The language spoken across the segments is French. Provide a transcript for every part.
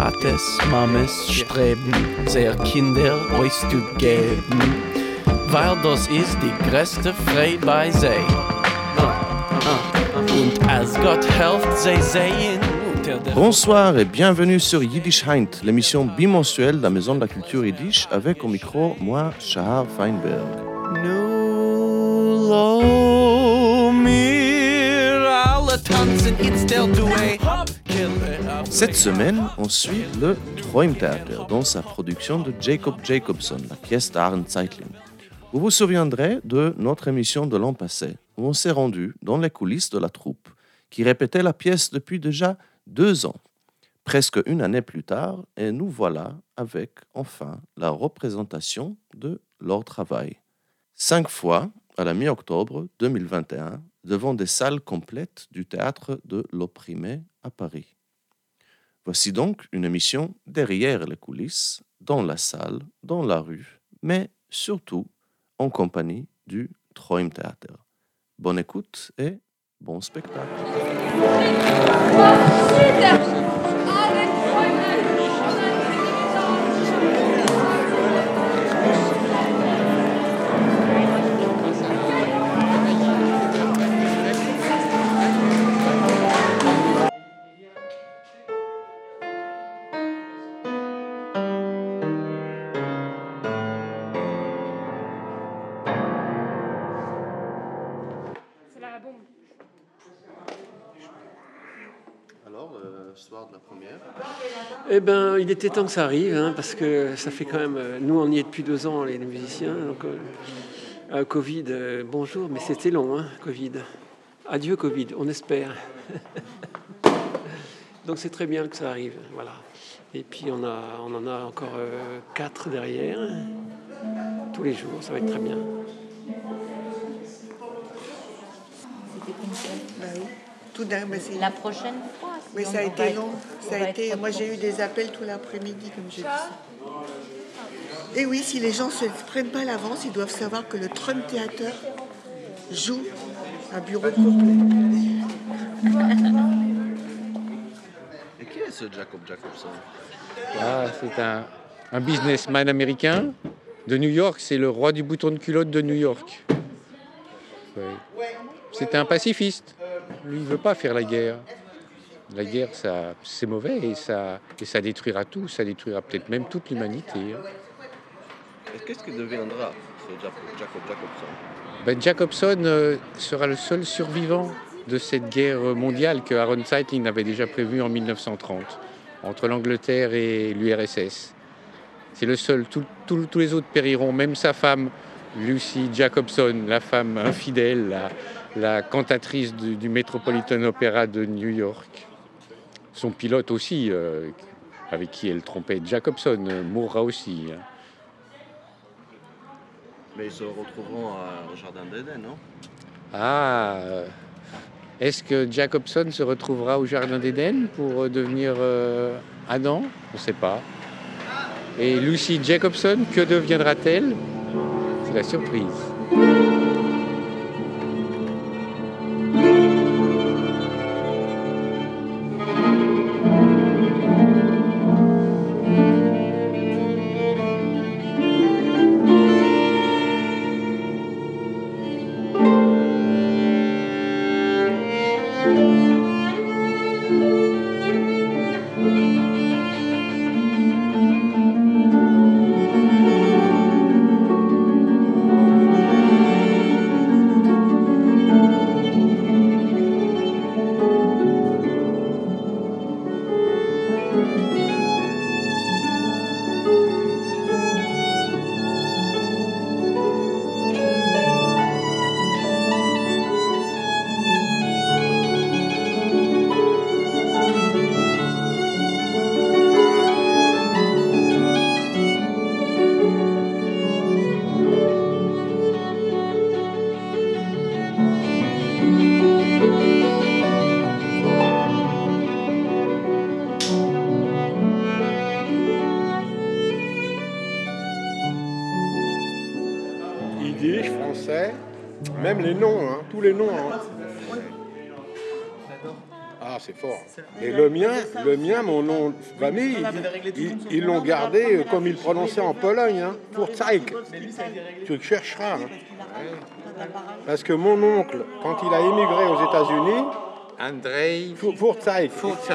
Tates, Mames streben, sehr Kinder auszugeben, weil das ist die größte Frei bei sie. Und als Gott helft, sie sehen Bonsoir et bienvenue sur Yiddish Heint, l'émission bimensuelle de la Maison de la Culture Yiddish avec au micro moi, Shahar Feinberg. Lo mir alle tanzen, a Cette semaine, on suit le Träumtheater dans sa production de Jacob Jacobson, la pièce d'Aaron Zeitling. Vous vous souviendrez de notre émission de l'an passé, où on s'est rendu dans les coulisses de la troupe, qui répétait la pièce depuis déjà deux ans. Presque une année plus tard, et nous voilà avec enfin la représentation de leur travail. Cinq fois, à la mi-octobre 2021, devant des salles complètes du théâtre de l'opprimé à Paris. Voici donc une émission derrière les coulisses, dans la salle, dans la rue, mais surtout en compagnie du Träumtheater. Bonne écoute et bon spectacle. Eh ben, il était temps que ça arrive, hein, parce que ça fait quand même. euh, Nous, on y est depuis deux ans, les musiciens. Donc, euh, euh, Covid, euh, bonjour, mais c'était long, hein, Covid. Adieu, Covid, on espère. donc, c'est très bien que ça arrive, voilà. Et puis, on, a, on en a encore euh, quatre derrière, tous les jours, ça va être très bien. Bah oui. Tout d'un mais c'est- La prochaine fois. Mais ça a été long. Ça a été, moi j'ai eu des appels tout l'après-midi, comme j'ai dit. Et oui, si les gens ne se prennent pas l'avance, ils doivent savoir que le Trump Theater joue à bureau complet. Et qui est ce Jacob Jacobson? Ah, c'est un, un businessman américain de New York. C'est le roi du bouton de culotte de New York. Ouais. C'est un pacifiste. Lui, il veut pas faire la guerre. La guerre, ça, c'est mauvais et ça, et ça détruira tout. Ça détruira peut-être même toute l'humanité. hein. Qu'est-ce que deviendra ce Jacob, Jacob Jacobson? Ben, Jacobson euh, sera le seul survivant de cette guerre mondiale que Aaron Zeitling avait déjà prévue en 1930 entre l'Angleterre et l'URSS. C'est le seul. Tout- tout- tous les autres périront, même sa femme, Lucy Jacobson, la femme infidèle, la, la cantatrice du, du Metropolitan Opera de New York. Son pilote aussi, euh, avec qui elle trompait Jacobson, mourra aussi. hein. Mais ils se retrouveront au Jardin d'Éden, non? Ah, est-ce que Jacobson se retrouvera au Jardin d'Éden pour euh, devenir euh, Adam On ne sait pas. Et Lucy Jacobson, que deviendra-t-elle? C'est la surprise. Et le mien, le mien, mon nom de famille, ils l'ont gardé comme il prononçait en Pologne, hein, pour Tsaik. Tu le chercheras. Hein. Parce que mon oncle, quand il a émigré aux États-Unis, Andrei.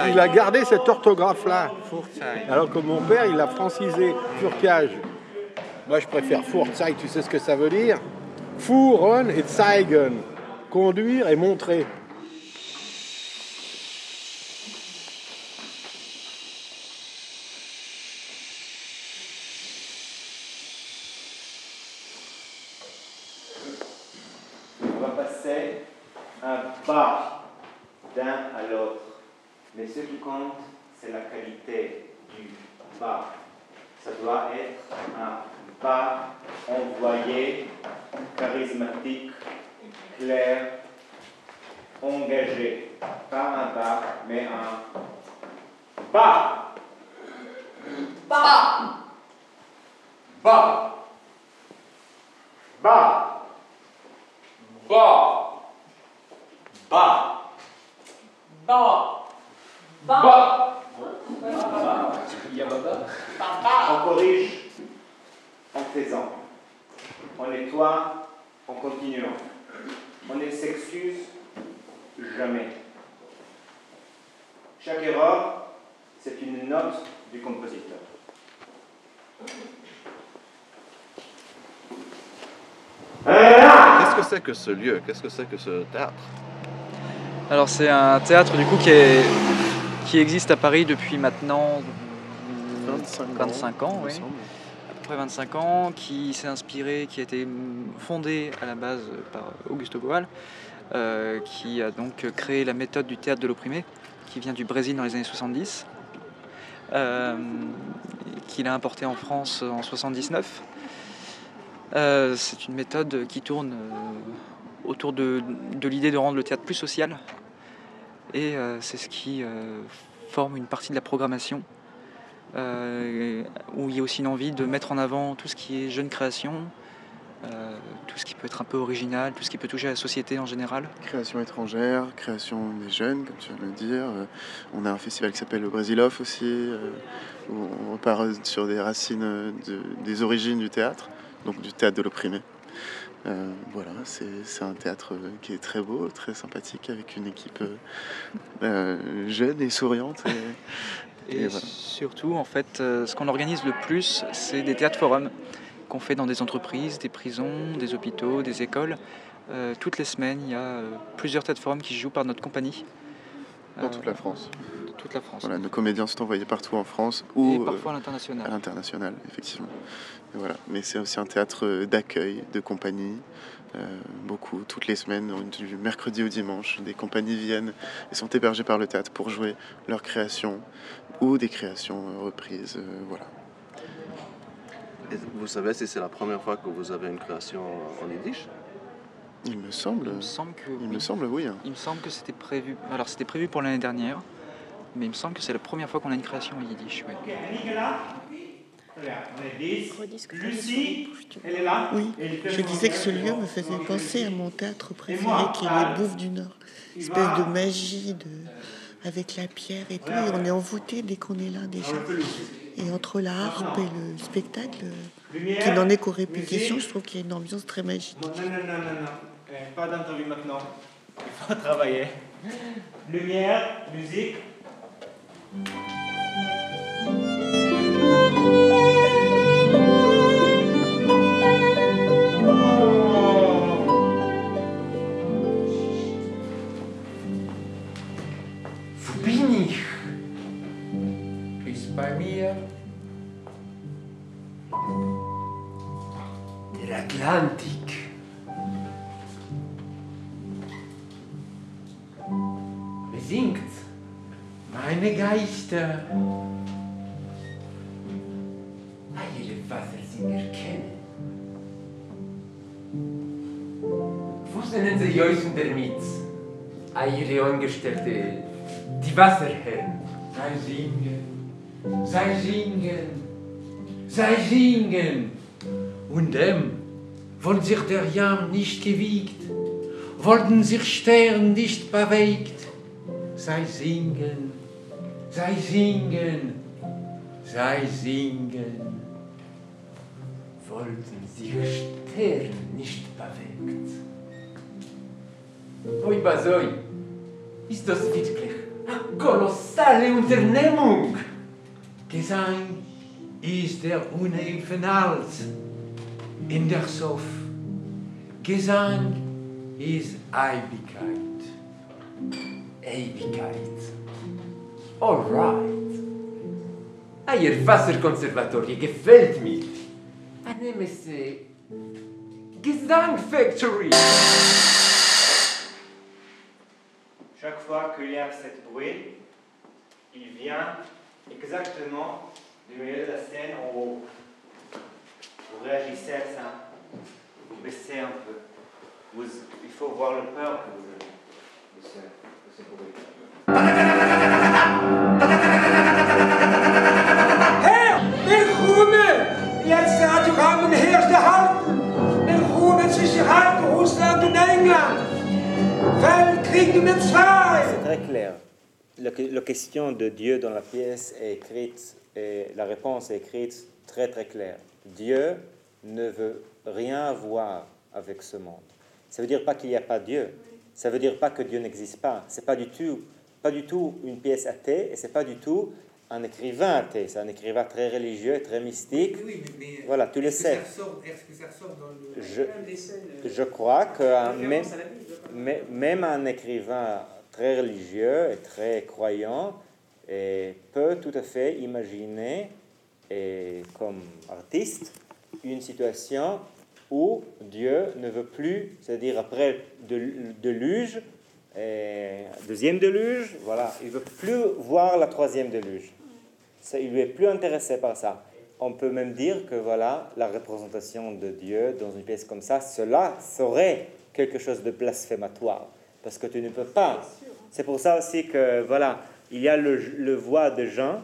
Il a gardé cette orthographe-là. Alors que mon père, il a francisé Furcage. Moi, je préfère Furtzeit, tu sais ce que ça veut dire? Fuhren et zeigen. Conduire et montrer. On va passer un pas d'un à l'autre. Mais ce qui compte, c'est la qualité du bas. Ça doit être un bas envoyé, charismatique, clair, engagé. Pas un bas, mais un bas. Bas. Bas. Bas. Bas. Bas. Bas. Bas. On corrige en faisant. On nettoie en continuant. On ne s'excuse jamais. Chaque erreur, c'est une note du compositeur. Qu'est-ce que c'est que ce lieu? Qu'est-ce que c'est que ce théâtre? Alors c'est un théâtre du coup qui, est, qui existe à Paris depuis maintenant 25 ans, 25 ans, il me oui. semble. à peu près 25 ans, qui s'est inspiré, qui a été fondé à la base par Augusto Boal, euh, qui a donc créé la méthode du théâtre de l'opprimé, qui vient du Brésil dans les années 70, euh, qu'il a importé en France en 79. Euh, c'est une méthode qui tourne autour de, l'idée de rendre le théâtre plus social, et euh, c'est ce qui euh, forme une partie de la programmation euh, où il y a aussi une envie de mettre en avant tout ce qui est jeune création, tout ce qui peut être un peu original, tout ce qui peut toucher à la société en général. Création étrangère, création des jeunes, comme tu viens de le dire. On a un festival qui s'appelle le Brasiloff aussi, où on repart sur des racines, de- des origines du théâtre, donc du théâtre de l'opprimé. Euh, voilà, c'est un théâtre euh, qui est très beau, très sympathique, avec une équipe euh, jeune et souriante. Et, Et, et voilà. surtout, en fait, ce qu'on organise le plus, c'est des théâtres forums qu'on fait dans des entreprises, des prisons, des hôpitaux, des écoles. Euh, toutes les semaines, il y a plusieurs théâtres forums qui jouent par notre compagnie. Dans toute la France. toute la France. Voilà, nos comédiens sont envoyés partout en France ou Et parfois à à l'international. l'international, effectivement. Voilà. Mais c'est aussi un théâtre euh, d'accueil, de compagnie. euh, beaucoup, toutes les semaines, du mercredi au dimanche, des compagnies viennent et sont hébergées par le théâtre pour jouer leurs créations ou des créations euh, reprises. euh, voilà. Et vous savez si c'est la première fois que vous avez une création en yiddish? Il me semble, Il me semble que il oui. me semble, oui. hein. Il me semble que c'était prévu. Alors c'était prévu pour l'année dernière, mais il me semble que c'est la première fois qu'on a une création en yiddish. ouais. Lucie, elle est là. Oui, je disais que ce lieu me faisait penser à mon théâtre préféré qui est les Bouffes du Nord. Une espèce de magie de... avec la pierre et tout. Et on est envoûté dès qu'on est là déjà. Et entre la harpe et le spectacle, qui n'en est qu'aux répétitions, je trouve qu'il y a une ambiance très magique. Non, non, non, non, non. Euh, pas d'interview maintenant. Il faut travailler. Lumière, musique. hier. Der Atlantik. Besingt meine Geister. Alle Wasser sind erkennen. Wo sind sie euch damit? Ihre Angestellte, die Wasserherren. Nein, sie sei singen, sei singen. Und dem, wollen sich der Jam nicht gewiegt, wollten sich Stern nicht bewegt, Zij zingen, zij zingen, zij zingen. Wollten sich Sterne nicht bewegt. Oi, Basoi, ist das wirklich eine kolossale Unternehmung? Gesang ist der Unhilfenhalt in der Sof. Gesang ist Ewigkeit. Ewigkeit. All right. Euer Wasserkonservatorium gefällt mir. Ich nehme es äh, Gesang Factory. Chaque fois qu'il y a cette bruit, il vient exactement du milieu de la scène en haut. Vous réagissez à ça. Vous baissez un peu. Vous- il faut voir le peur que vous avez de ce, de ce! C'est très clair. La, que- la question de Dieu dans la pièce est écrite, et la réponse est écrite très très claire. Dieu ne veut rien voir avec ce monde. Ça veut dire pas qu'il n'y a pas Dieu. Ça veut dire pas que Dieu n'existe pas. C'est pas du tout, pas du tout une pièce athée et c'est pas du tout un écrivain athée. C'est un écrivain très religieux, très mystique. Oui, mais, mais Voilà, tu le sais. ça ressort- Est-ce que ça ressort dans le. Je, euh, je crois que un- même, même un écrivain très religieux et très croyant et peut tout à fait imaginer, et comme artiste, une situation où Dieu ne veut plus, c'est-à-dire après de, de luge, et deuxième déluge, voilà, il veut plus voir la troisième déluge. Ça, il lui est plus intéressé par ça. On peut même dire que voilà, la représentation de Dieu dans une pièce comme ça, cela serait quelque chose de blasphématoire, parce que tu ne peux pas. C'est pour ça aussi que voilà, il y a le, le voix de Jean,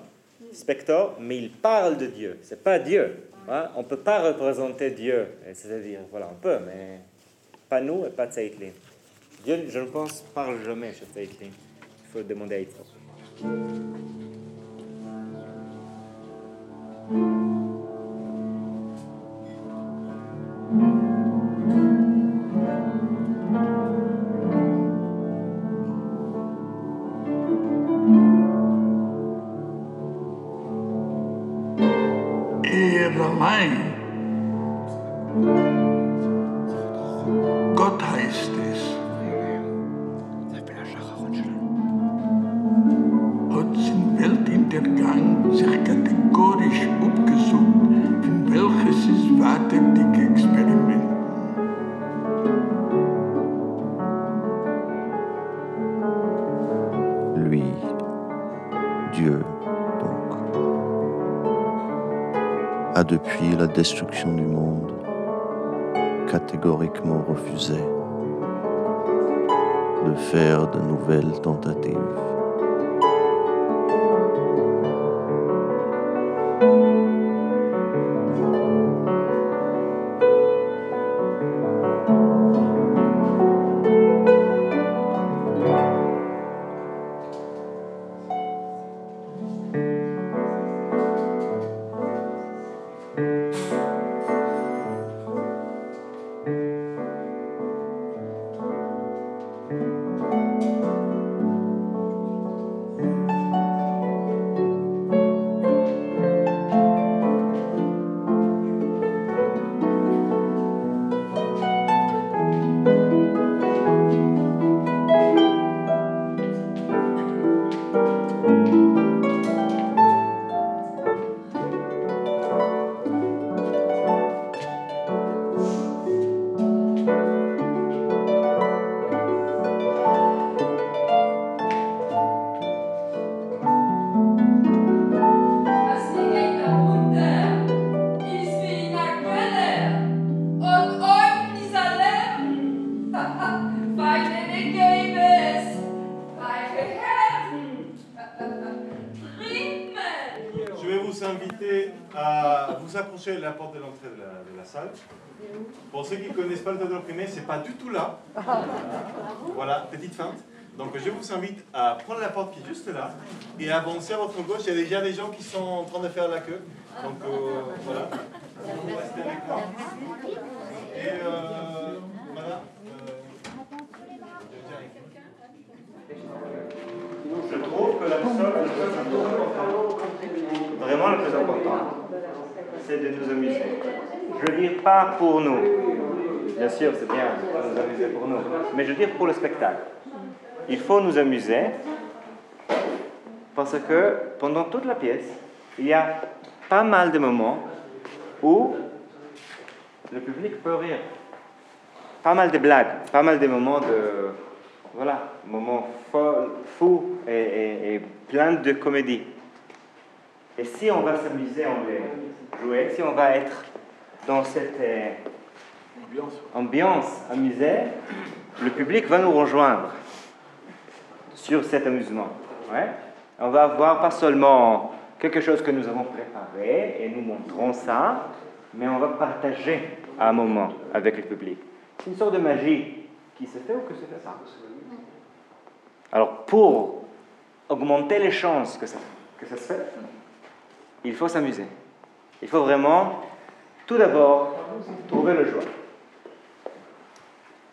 spectateur, mais il parle de Dieu. C'est pas Dieu. hein. On peut pas représenter Dieu. C'est-à-dire, voilà, on peut, mais pas nous et pas Zeitlin. Dieu, je ne pense, parle jamais chez Zeitlin. Il faut demander à Yitzhak. Er allein. Gott heißt es. Hat sin Weltuntergang sich kategorisch abgesucht, von welches es wartet Experiment. Lui, depuis la destruction du monde catégoriquement refusé de faire de nouvelles tentatives. Pour ceux qui ne connaissent pas le tableau imprimé, c'est pas du tout là. Voilà, petite feinte. Donc je vous invite à prendre la porte qui est juste là et avancer à votre gauche. Il y a déjà des gens qui sont en train de faire la queue. Donc euh, voilà. Vous restez avec moi. Et euh, voilà. Je trouve que la seule vraiment le plus c'est de nous amuser. Je veux dire pas pour nous. Bien sûr, c'est bien de nous amuser pour nous. Mais je veux dire pour le spectacle. Il faut nous amuser parce que pendant toute la pièce, il y a pas mal de moments où le public peut rire. Pas mal de blagues, pas mal de moments de. Voilà, moments fous et, et- et plein de comédie. Et si on va s'amuser, on va jouer, si on va être dans cette euh, ambiance amusée, le public va nous rejoindre sur cet amusement. Ouais. On va avoir pas seulement quelque chose que nous avons préparé et nous montrons ça, mais on va partager un moment avec le public. C'est une sorte de magie qui se fait ou que se fait pas? Alors pour augmenter les chances que ça, que ça se fait, il faut s'amuser. Il faut vraiment, tout d'abord, trouver le joie.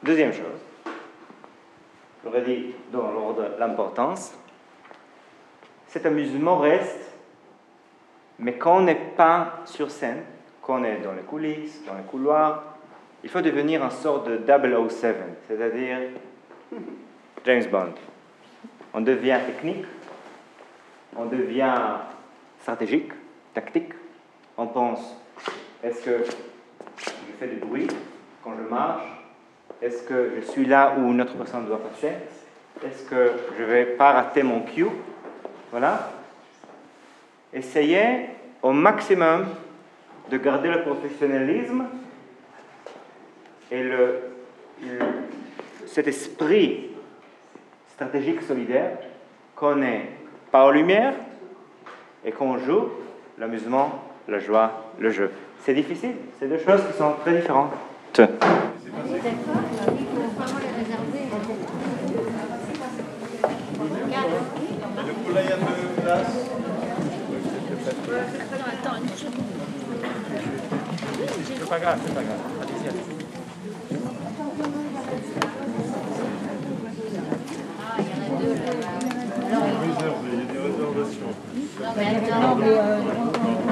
Deuxième chose, j'aurais dit dans l'ordre l'importance, cet amusement reste, mais quand on n'est pas sur scène, quand on est dans les coulisses, dans les couloirs, il faut devenir une sorte de 007, c'est-à-dire James Bond. On devient technique, on devient stratégique, tactique. On pense, est-ce que je fais du bruit quand je marche? Est-ce que je suis là où une autre personne doit passer? Est-ce que je ne vais pas rater mon cue? Voilà. Essayez au maximum de garder le professionnalisme et le, cet esprit stratégique solidaire qu'on est pas aux lumières et qu'on joue l'amusement, la joie, le jeu. C'est difficile, c'est deux choses qui sont très différentes. C'est pas grave, c'est pas grave. Non, mais attends, mais, euh,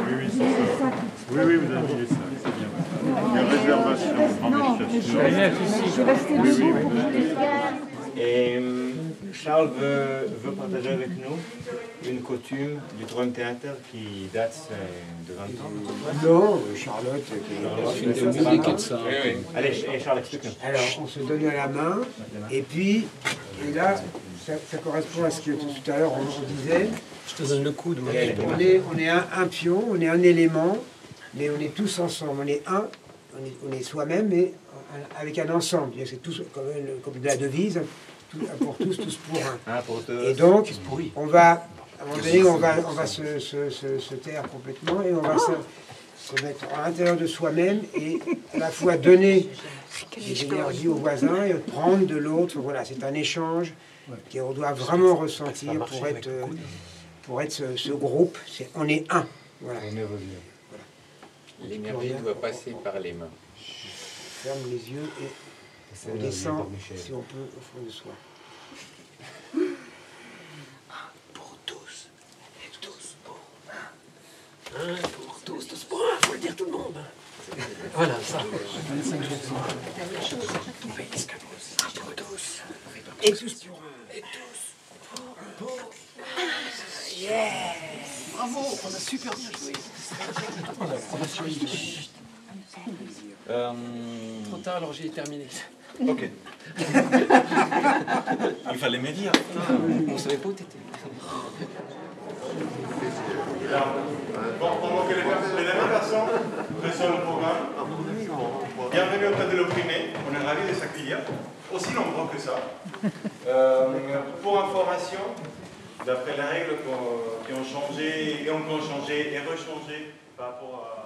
Oui, oui, c'est ça. Oui, oui, vous avez mis ça, c'est bien. Il y a réservation en vérification. Oui, oui, oui. Et euh, Charles veut, veut partager avec nous une coutume du Troisième Théâtre qui date euh, de 20 ans. Non, Charlotte. qui- grave. Oui, oui. Allez, et Charles, explique-nous. Alors, on se donnait la main, et puis, et là, ça, ça correspond à ce que tout à l'heure on, on disait. Je te donne le coude. moi. On est, on est un, un pion, on est un élément, mais on est tous ensemble. On est un, on est, on est soi-même, mais avec un ensemble. C'est tous comme, de la devise, tout- pour tous, tous pour un. Pour tous. Et donc, on va, à un moment donné, on va, on va se, se- se- se taire complètement et on va se, se mettre à l'intérieur de soi-même et à la fois donner des énergies aux voisins et prendre de l'autre. Voilà, c'est un échange qu'on doit vraiment ressentir pour être, euh, pour être ce, ce groupe. C'est, on est un. Voilà. L'énergie doit passer par les mains. ferme les yeux et on descend, si on peut, au fond de soi. Pour tous. Et tous pour un. Un pour tous, tous pour un. Faut le dire tout le monde. Voilà, ça. 25 jours sans. Un pour tous. Et tous pour un. Et tous pour un. Yes Bravo, on a super bien joué. On a suivi. Trop tard, alors j'ai terminé. Ok. Il fallait me dire. On savait pas où t'étais. Bon, pendant que les, les dernières personnes reçoivent le programme, bienvenue auprès de l'opprimé. On est ravis de s'accueillir, aussi nombreux que ça. Euh, pour information, d'après les règles qui ont changé et ont changé et rechangé par rapport à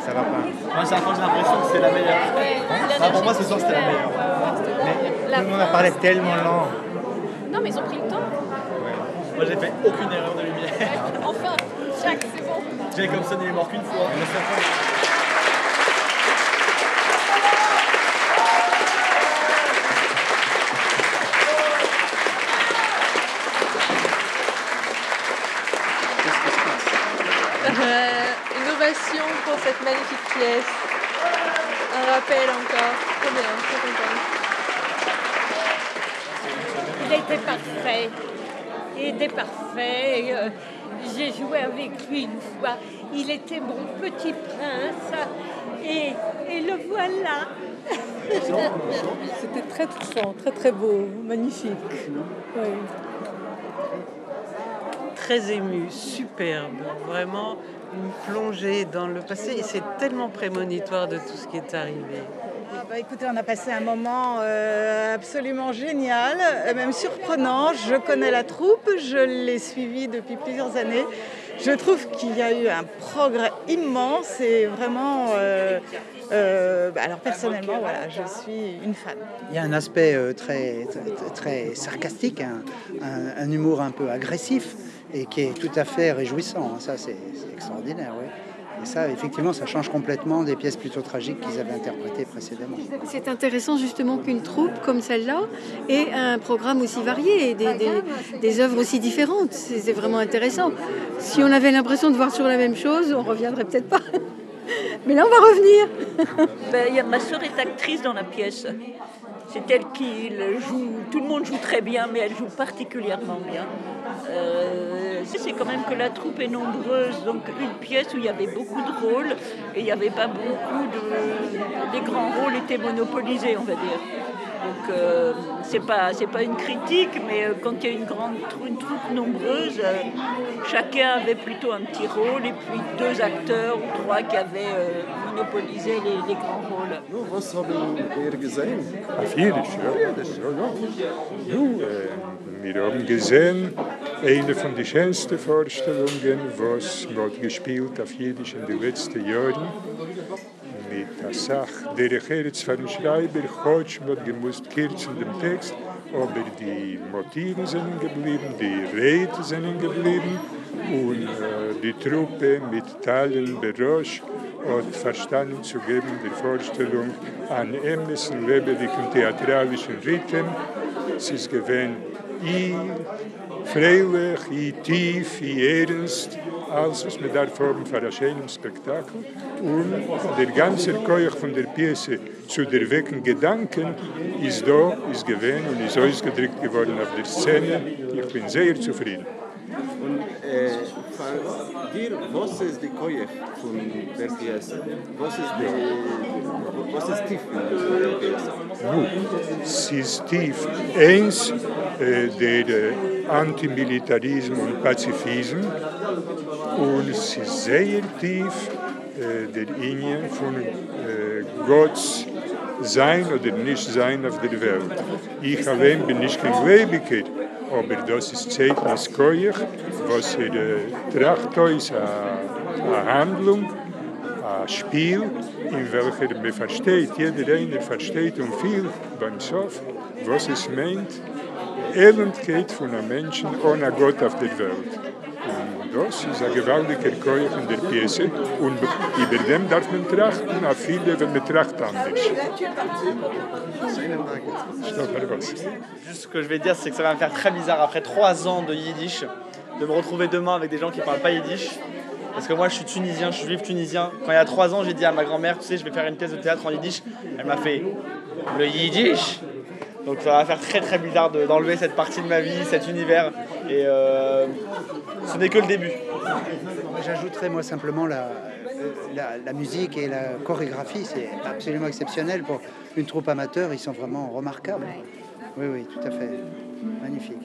ça, va pas. Moi, chaque fois, j'ai l'impression que c'est la meilleure. Ah, pour moi, ce soir, c'était la meilleure. Mais tout le monde a parlé tellement lent. Non, mais ils ont pris le temps. Moi, j'ai fait aucune erreur de lumière. Enfin, Jack, c'est bon. Jacobson, il est mort qu'une fois. Euh, une ovation pour cette magnifique pièce. Un rappel encore. Trop bien, très contente. Il était parfait. Il était parfait. euh, J'ai joué avec lui une fois. Il était mon petit prince. Et, et le voilà. C'était très touchant, très très beau, magnifique. Oui. très ému, superbe, vraiment une plongée dans le passé et c'est tellement prémonitoire de tout ce qui est arrivé. Ah bah écoutez, on a passé un moment euh, absolument génial, euh, même surprenant. Je connais la troupe, je l'ai suivie depuis plusieurs années. Je trouve qu'il y a eu un progrès immense et vraiment, euh, euh, bah alors personnellement, voilà, je suis une fan. Il y a un aspect euh, très, très, très sarcastique, un, un- un humour un peu agressif et qui est tout à fait réjouissant. hein. Ça, c'est extraordinaire, oui. Et ça, effectivement, ça change complètement des pièces plutôt tragiques qu'ils avaient interprétées précédemment. C'est intéressant justement qu'une troupe comme celle-là ait un programme aussi varié et des, des, des œuvres aussi différentes. C'est vraiment intéressant. Si on avait l'impression de voir sur la même chose, on reviendrait peut-être pas. Mais là, on va revenir. Ben, il y a- ma sœur est actrice dans la pièce. C'est elle qui joue. Tout le monde joue très bien, mais elle joue particulièrement bien. Euh, c'est quand même que la troupe est nombreuse, donc une pièce où il y avait beaucoup de rôles et il n'y avait pas beaucoup de. Les grands rôles étaient monopolisés, on va dire. Donc euh, c'est pas une critique, mais euh, quand il y a une grande troupe nombreuse, chacun avait plutôt un petit rôle et puis deux acteurs ou trois qui avaient monopolisé les, les grands rôles. Was haben wir gesehen? Auf Jiddisch, ja. ist ja, ja. Nu, äh, wir haben gesehen, eine von den schönsten Vorstellungen, was wird gespielt auf Jiddisch in den letzten Jahren. Mit der Sache, der Herz von Schreiber, Hodge wird gemusst kürzen den Text, aber die Motive sind geblieben, die Rede sind geblieben und äh, die Truppe mit Teilen Berosch hat verstanden zu geben, die Vorstellung an ähnlichen lebendigen theatralischen Rhythmen. Es ist gewesen, i freilich, i tief, i ernst, alles, was man darf haben für ein schönes Spektakel. Und der ganze Keuch von der Pièce zu der wecken Gedanken ist da, ist gewesen und ist ausgedrückt geworden auf der Szene. Ich bin sehr zufrieden. Und äh, für dir, was ist die Koje von der Pièce? Was ist, die, was ist tief in der Pièce? Nu, es ist tief. Eins, äh, der äh, Antimilitarismus und Pazifismus. Und es ist sehr tief äh, der Linie von äh, Gottes Sein oder Nicht-Sein auf der Welt. Ich allein bin nicht kein Gläubiger, aber das ist Zeitnis Koyach, was er äh, tracht uns eine Handlung, ein Spiel, in welcher man versteht, jeder einer versteht und viel beim Sof, was es meint, Elendkeit von einem Menschen ohne Gott auf der Welt. Juste ce que je vais dire, c'est que ça va me faire très bizarre après trois ans de yiddish de me retrouver demain avec des gens qui parlent pas yiddish. Parce que moi, je suis tunisien, je suis juif tunisien. Quand il y a trois ans, j'ai dit à ma grand-mère, tu sais, je vais faire une pièce de théâtre en yiddish. Elle m'a fait le yiddish. Donc ça va faire très très bizarre de- d'enlever cette partie de ma vie, cet univers. Et euh, ce n'est que le début. J'ajouterais moi simplement la, la, la musique et la chorégraphie, c'est absolument exceptionnel pour une troupe amateur, ils sont vraiment remarquables. Oui, oui, tout à fait. Magnifique.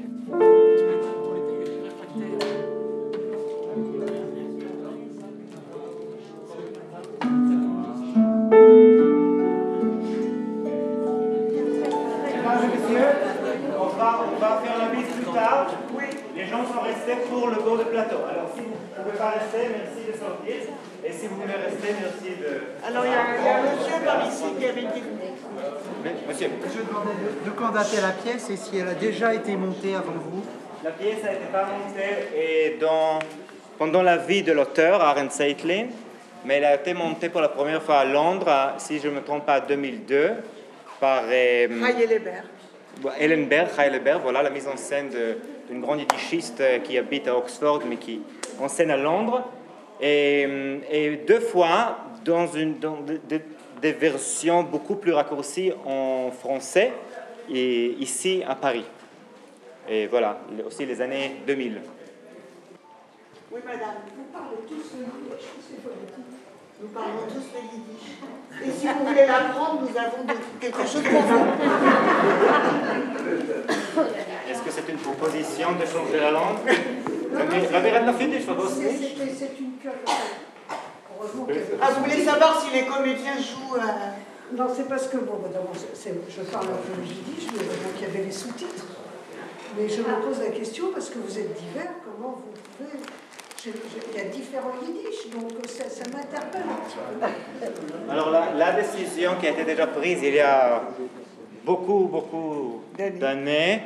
On va, on va faire la mise plus tard, les gens sont restés pour le bord de plateau. Alors si vous ne pouvez pas rester, merci de sortir. Et si vous voulez rester, merci de... Alors il y, a il y a un monsieur par ici qui avait dit. Monsieur. Je demandais de, de quand datait la pièce et si elle a déjà été montée avant vous. La pièce a été pas montée et dans, pendant la vie de l'auteur, Aaron Seitlin, mais elle a été montée pour la première fois à Londres, à- si je ne me trompe pas, en 2002, par euh, Hayelebert. Helen Berg, Heidelberg, voilà la mise en scène de- d'une grande yiddishiste euh, qui habite à Oxford, mais qui enseigne à Londres. Et, euh, deux fois, dans, une, dans de- de- des versions beaucoup plus raccourcies en français, ici à Paris. Et voilà, aussi les années 2000. Oui, madame, vous parlez tous c'est politique. Nous parlons tous le yiddish. Et si vous voulez l'apprendre, nous avons de- quelque chose pour vous. Est-ce que c'est une proposition de changer la langue? C'est- une curiosité. Ah, vous voulez savoir si les comédiens jouent euh, Non, c'est parce que, bon, d'abord, je parle un peu yiddish, mais donc il y avait les sous-titres. Mais je me pose la question, parce que vous êtes divers, comment vous pouvez. Il y a différents yiddish, donc ça, ça m'interpelle un petit peu. Alors la, la décision qui a été déjà prise il y a beaucoup, beaucoup d'années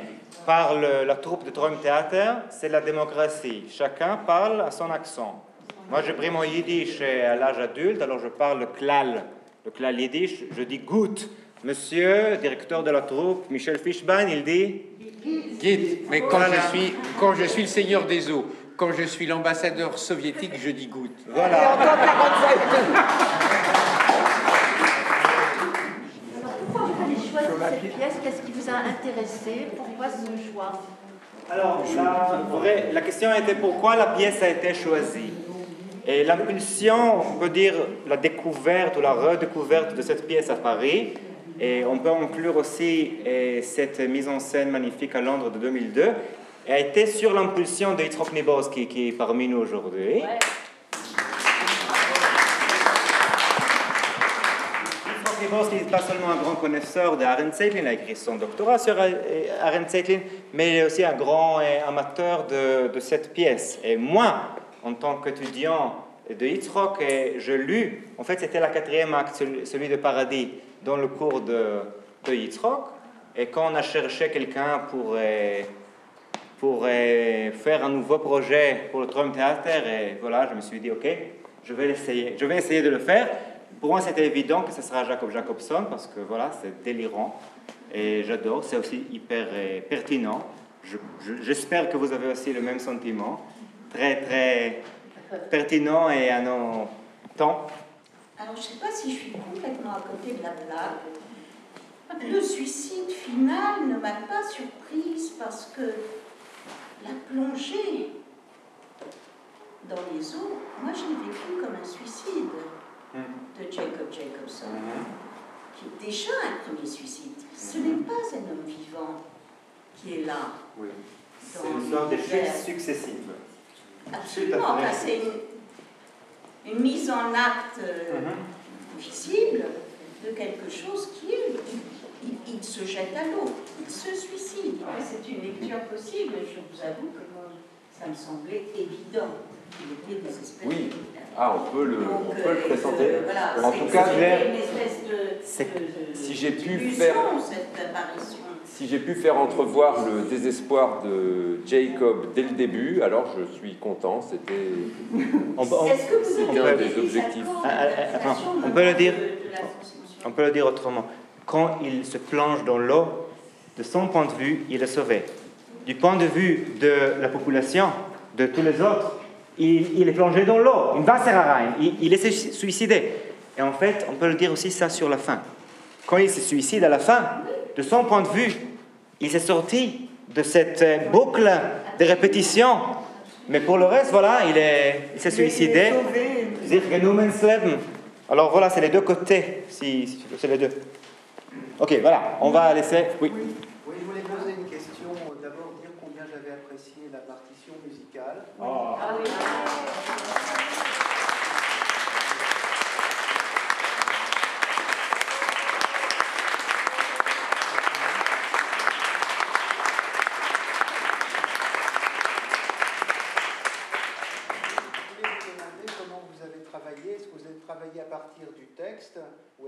par le- la troupe de Trom Theater, c'est la démocratie. Chacun parle à son accent. Moi, j'ai pris mon yiddish à l'âge adulte, alors je parle le klal. Le klal yiddish, je dis gut. Monsieur, directeur de la troupe, Michel Fischbein, il dit Guide, mais quand Voilà. je, suis, quand je suis le seigneur des eaux, quand je suis l'ambassadeur soviétique, je dis goutte. Voilà. Pourquoi vous avez choisi cette pièce? Qu'est-ce qui vous a intéressé? Pourquoi ce choix? Alors, la, vraie- la question était pourquoi la pièce a été choisie. Et l'impulsion, on peut dire la découverte ou la redécouverte de cette pièce à Paris, et on peut inclure aussi eh, cette mise en scène magnifique à Londres de 2002, a été sur l'impulsion de Yitzhak Niboski qui est parmi nous aujourd'hui. Yitzhak Niboski n'est pas seulement un grand connaisseur de Aaron Zeitlin, il a écrit son doctorat sur euh, Aaron Zeitlin, mais il est aussi un grand euh, amateur de, de cette pièce. Et moi, en tant qu'étudiant de Yitzhak, euh, je lu, en fait c'était la quatrième acte, celui- de Paradis, dans le cours de, de Yitzhak. Et quand on a cherché quelqu'un pour, pour faire un nouveau projet pour le Trump Theater, et voilà, je me suis dit, ok, je vais l'essayer, je vais essayer de le faire. Pour moi, c'était évident que ce sera Jacob Jacobson parce que voilà, c'est délirant et j'adore. C'est aussi hyper euh, pertinent. Je- je- J'espère que vous avez aussi le même sentiment, très très pertinent et à nos temps. Alors, je ne sais pas si je suis complètement à côté de la plaque. Le suicide final ne m'a pas surprise parce que la plongée dans les eaux, moi je l'ai vécu comme un suicide de Jacob Jacobson, qui est déjà un premier suicide. Ce n'est pas un homme vivant qui est là. C'est une sorte de chutes successives. Absolument, c'est une, une mise en acte euh, visible de quelque chose qui est. Il, il se jette à l'eau, il se suicide. Et C'est une lecture possible, je vous avoue que moi, ça me semblait évident. Il était désespéré. Oui. Ah, on peut le, on peut le euh, présenter. euh, voilà, en tout cas, c'était une espèce de. c'est- de- de- si j'ai pu faire, cette apparition. si j'ai pu faire entrevoir le désespoir de Jacob dès le début, alors je suis content. C'était, Est-ce que vous c'était avez un des objectifs. Ah, ah, ah, on peut le dire, on peut le dire autrement. Quand il se plonge dans l'eau, de son point de vue, il est sauvé. Du point de vue de la population, de tous les autres, il, il est plongé dans l'eau. Il va il, il est su- suicidé. Et en fait, on peut le dire aussi ça sur la fin. Quand il se suicide à la fin, de son point de vue, il s'est sorti de cette euh, boucle de répétition. Mais pour le reste, voilà, il est- il s'est suicidé. Alors voilà, c'est les deux côtés, si, c'est les deux. Ok, voilà, on va laisser. Oui. Oui, je voulais poser une question. D'abord, dire combien j'avais apprécié la partition musicale. partir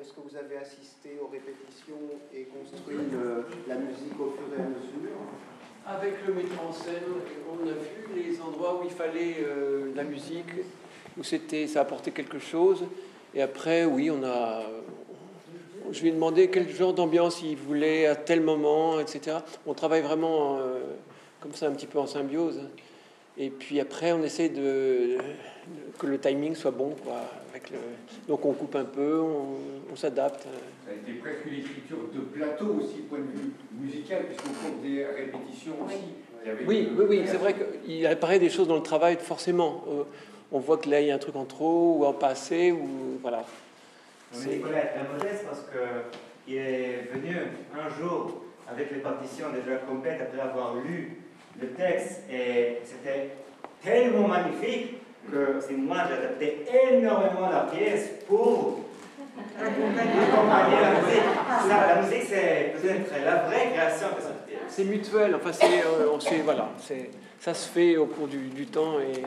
est-ce que vous avez assisté aux répétitions et construit la musique au fur et à mesure Avec le metteur en scène, on a vu les endroits où il fallait euh, la musique, où c'était, ça apportait quelque chose. Et après, oui, on a, je lui ai demandé quel genre d'ambiance il voulait à tel moment, etc. On travaille vraiment euh, comme ça, un petit peu en symbiose. Et puis après, on essaie de, que le timing soit bon. Quoi, avec le... Donc on coupe un peu, on, s'adapte. Ça a été presque une écriture de plateau aussi, point de vue musical, puisqu'on compte des répétitions aussi. Oui, oui, oui, c'est vrai qu'il apparaît des choses dans le travail, forcément. Euh, on voit que là, il y a un truc en trop ou en passé, ou voilà. On Nicolas est très modeste parce qu'il est venu un jour avec les partitions déjà complètes après avoir lu le texte et c'était tellement magnifique que c'est moi j'ai adapté énormément la pièce pour accompagner la musique. la musique, c'est peut-être la vraie création pièce. C'est mutuel, enfin, c'est, euh, on sait, voilà, c'est, ça se fait au cours du, du temps et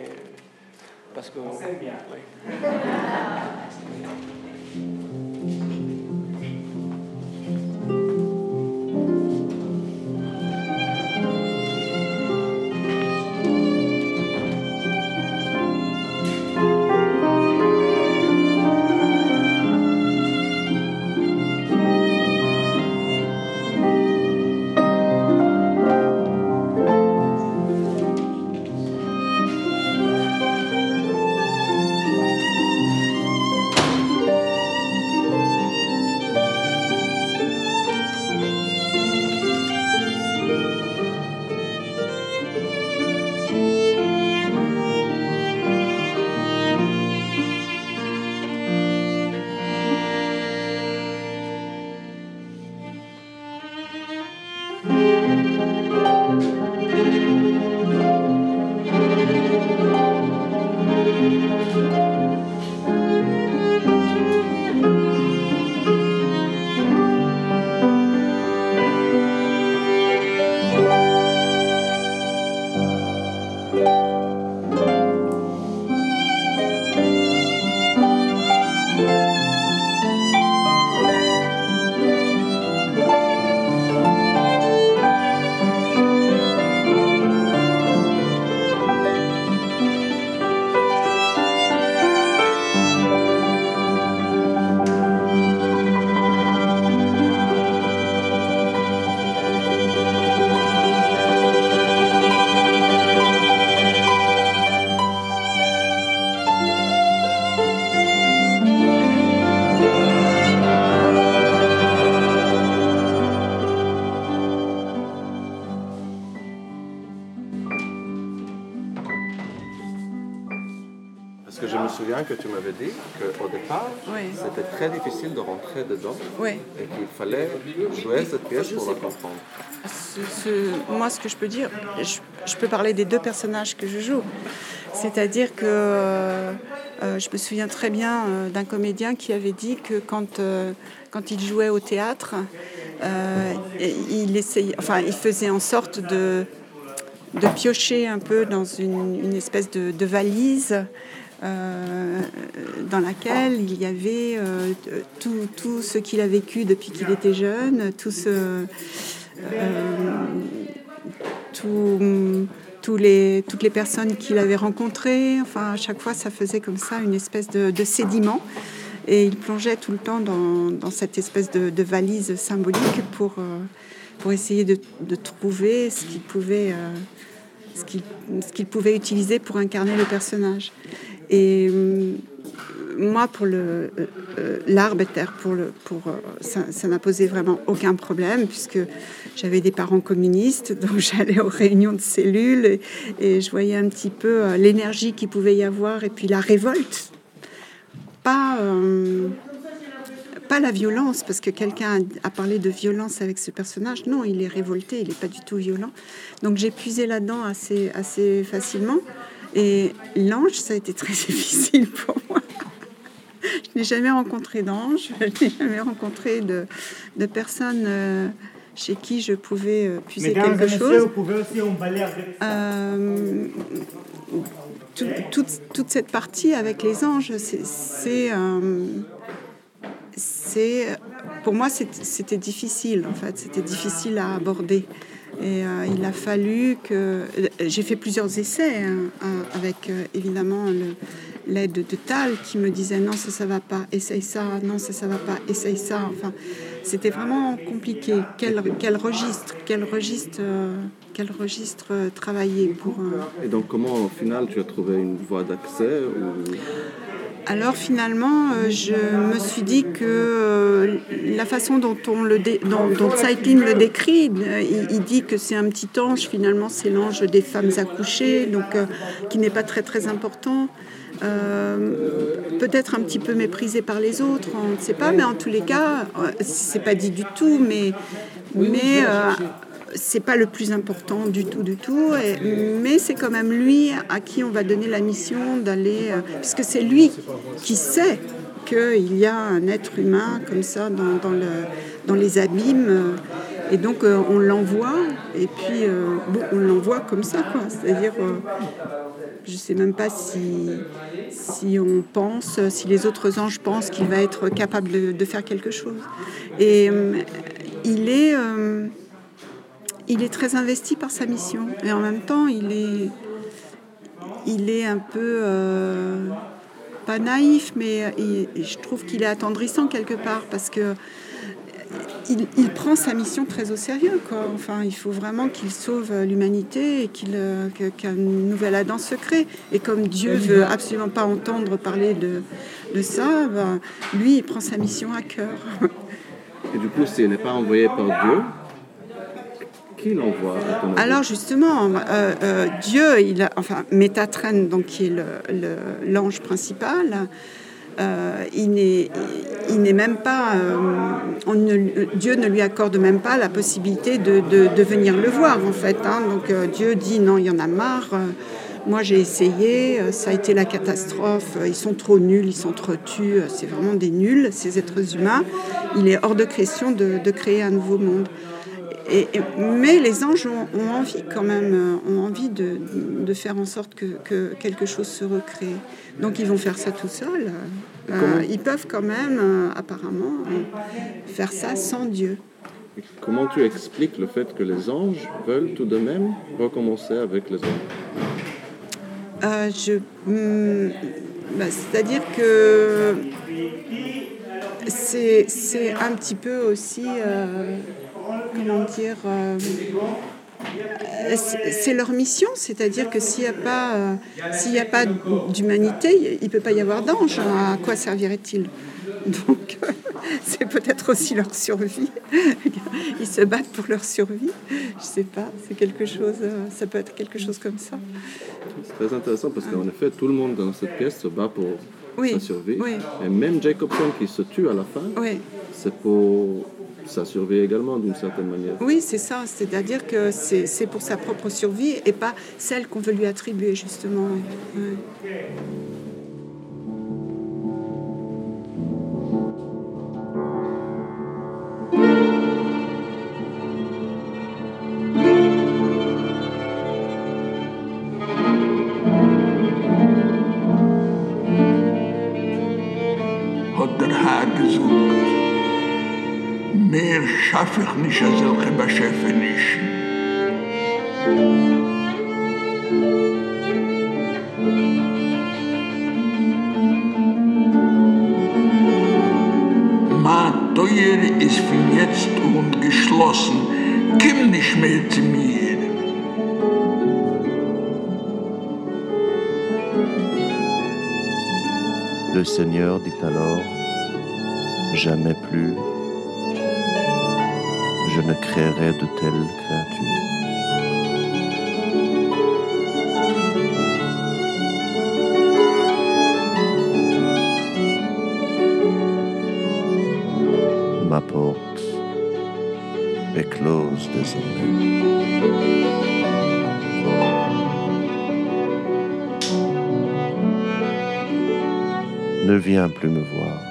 parce que on s'aime bien. Oui. pour la comprendre. moi, ce que je peux dire, je, peux parler des deux personnages que je joue. C'est-à-dire que euh, euh, je me souviens très bien euh, d'un comédien qui avait dit que quand, quand il jouait au théâtre, il, essayait, enfin, il faisait en sorte de, de piocher un peu dans une, espèce de, de valise euh, dans laquelle il y avait euh, tout, tout, ce qu'il a vécu depuis qu'il était jeune, tout euh, tous les, toutes les personnes qu'il avait rencontrées. Enfin, à chaque fois, ça faisait comme ça une espèce de, sédiment. Et il plongeait tout le temps dans, cette espèce de, valise symbolique pour, pour essayer de, trouver ce qu'il pouvait, ce qu'il pouvait utiliser pour incarner le personnage. Et euh, moi, pour le euh, euh, l'arbre pour le pour ça n'a posé vraiment aucun problème puisque j'avais des parents communistes, donc j'allais aux réunions de cellules et, je voyais un petit peu l'énergie qu'il pouvait y avoir et puis la révolte, pas pas la violence parce que quelqu'un a parlé de violence avec ce personnage. Non, il est révolté, il n'est pas du tout violent. Donc j'ai puisé là-dedans assez assez facilement. Et l'ange, ça a été très difficile pour moi. Je n'ai jamais rencontré d'ange, je n'ai jamais rencontré de, de personne euh, chez qui je pouvais euh, puiser Mesdames quelque chose. vous pouvez aussi emballer avec ça. Euh, tout- toute, toute cette partie avec les anges, c'est, c'est, euh, pour moi, c'était difficile en fait, c'était difficile à aborder. Et euh, il a fallu que j'ai fait plusieurs essais hein, euh, avec euh, évidemment l'aide de Tal qui me disait non ça ça va pas, essaye ça, non ça ça va pas, essaye ça. Enfin, c'était vraiment compliqué. Quel, quel registre, quel registre, quel registre travailler pour. Et donc, comment au final tu as trouvé une voie d'accès. Alors finalement, euh, je me suis dit que euh, la façon dont, on le dont, le décrit, euh, il, dit que c'est un petit ange, finalement c'est l'ange des femmes accouchées, donc qui n'est pas très très important. Peut-être un petit peu méprisé par les autres, on ne sait pas, mais en tous les cas, c'est pas dit du tout, mais, mais c'est pas le plus important du tout, du tout, mais c'est quand même lui à qui on va donner la mission d'aller, euh, puisque c'est lui qui sait qu'il y a un être humain comme ça dans, dans le, dans les abîmes, euh, et donc euh, on l'envoie, et puis bon, on l'envoie comme ça, c'est-à-dire. je ne sais même pas si, on pense, si les autres anges pensent qu'il va être capable de, de faire quelque chose. Et il est, il est très investi par sa mission. Et en même temps, il est, il est un peu, euh, pas naïf, mais il- je trouve qu'il est attendrissant quelque part parce que il, il prend sa mission très au sérieux. Quoi. Enfin, il faut vraiment qu'il sauve l'humanité et qu'il, euh, qu'un nouvel Adam se crée. Et comme Dieu veut absolument pas entendre parler de, de ça, ben, lui, il prend sa mission à cœur. Et du coup, s'il n'est pas envoyé par Dieu, Alors justement, euh, euh, Dieu, il a, enfin Métatren, donc qui est l'ange principal, euh, il n'est même pas, Dieu ne lui accorde même pas la possibilité de, venir le voir en fait. hein. Donc Dieu dit non, il y en a marre. moi j'ai essayé, ça a été la catastrophe. Ils sont trop nuls, ils euh, C'est vraiment des nuls ces êtres humains. Il est hors de question de, de créer un nouveau monde. Et- et- mais les anges ont, ont envie quand même, euh, ont envie de, de faire en sorte que, que quelque chose se recrée. Donc ils vont faire ça tout seuls. Euh, ils peuvent quand même, euh, apparemment, euh, faire ça sans Dieu. Comment tu expliques le fait que les anges veulent tout de même recommencer avec les hommes? Je, hum, bah, C'est-à-dire que c'est un petit peu aussi, comment dire, euh, c'est leur mission, c'est-à-dire que s'il n'y a pas, euh, s'il a pas d'humanité, il ne peut pas y avoir d'ange. À quoi servirait-il? Donc, c'est peut-être aussi leur survie. Ils se battent pour leur survie. Je sais pas, c'est quelque chose, euh, ça peut être quelque chose comme ça. C'est très intéressant parce qu'en effet, tout le monde dans cette pièce se bat pour Oui, sa survie. oui. Et même Jacobson qui se tue à la fin, Oui. c'est pour sa survie également d'une certaine manière. Oui, c'est ça. C'est-à-dire que c'est pour sa propre survie et pas celle qu'on veut lui attribuer, justement. Ich nicht als solche Beschäfte nicht. Mein Teuer ist von jetzt und geschlossen. Komm nicht mehr zu mir. Le Seigneur dit alors, Jamais plus je ne créerai de telles créatures. Ma porte est close désormais. Ne viens plus me voir.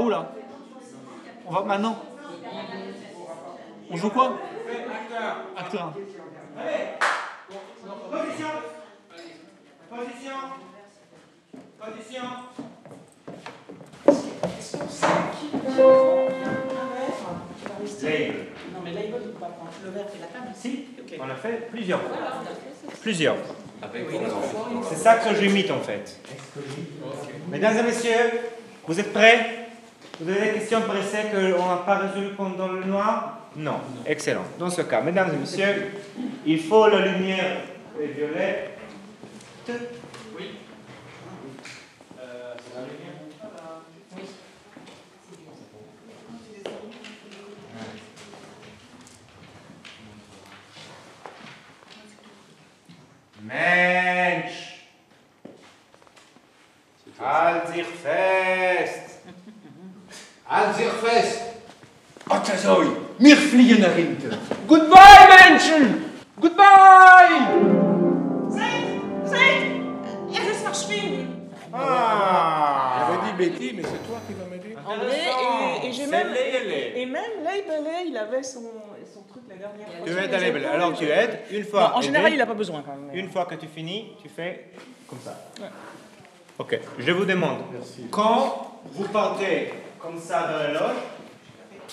Où là On va maintenant On joue quoi Acteur. Position. Position. Position. Est-ce qu'on sait qui qui va rester Label. Non, mais va prendre le verre et la table. Si, on a fait plusieurs fois. Plusieurs. C'est ça que j'imite en fait. Mesdames et messieurs, vous êtes prêts? Vous avez des questions pressées qu'on n'a pas résolues pendant le noir Non. Excellent. Dans ce cas, mesdames et messieurs, il faut la lumière violette. Oui. c'est la lumière Mensch! Halt fest! Halt sich fest! Ottazoi, wir fliegen nach hinten. Goodbye, Menschen! Goodbye! Seid, seid, er ist. Ah! J'avais dit Betty, mais c'est toi qui vas m'aider. André, et, et j'ai même. Lele. Et même Leibele, il avait son, son truc la dernière fois. Tu aides à épaules. Alors tu aides, une fois. En général, aidé, il n'a pas besoin quand même. Une fois que tu finis, tu fais comme ça. Ok, je vous demande, quand vous partez comme ça dans la loge,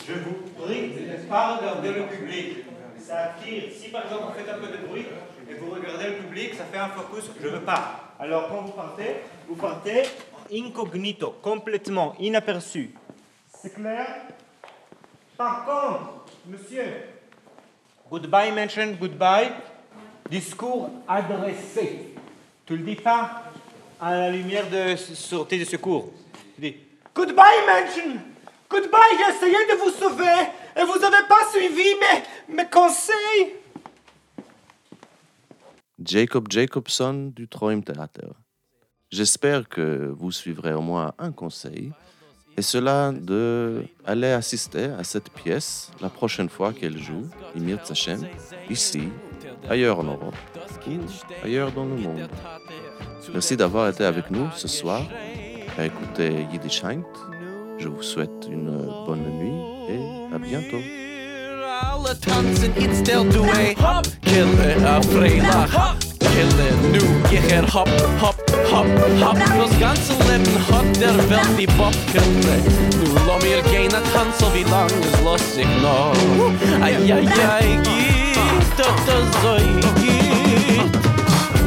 je vous prie de ne pas regarder le public. Ça attire. Si par exemple vous faites un peu de bruit et vous regardez le public, ça fait un focus. Je veux pas. Alors quand vous partez, vous partez incognito, complètement inaperçu. C'est clair? Par contre, monsieur, goodbye mention, goodbye, discours adressé. Tu le dis pas à la lumière de sortie de secours. Tu dis Goodbye, Mansion! Goodbye, j'ai essayé de vous sauver et vous n'avez pas suivi mes, mes conseils! Jacob Jacobson du Troim Theater. J'espère que vous suivrez au moins un conseil, et cela de aller assister à cette pièce la prochaine fois qu'elle joue, Imir Zachem, ici, ailleurs en Europe, ailleurs dans le monde. Merci d'avoir été avec nous ce soir à écouter Yiddish. Je vous souhaite une bonne nuit et à bientôt. Geht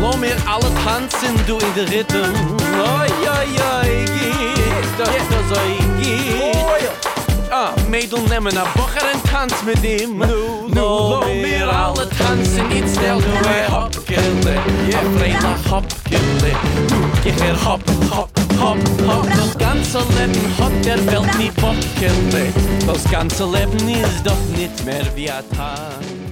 Lo mir alle tanzen du in der Rhythm. Ai ai ai geht das so geht Ah, Mädel nehmen a Bocher en tanz mit ihm. Nu, nu, lo mir alle tanzen Iets stel du e hop, kille A freila hop, kille Nu, geher hop, hop, hop, hop Das ganze Leben hat der Welt nie Bock, kille Das ganze Leben ist doch nicht mehr wie a Tag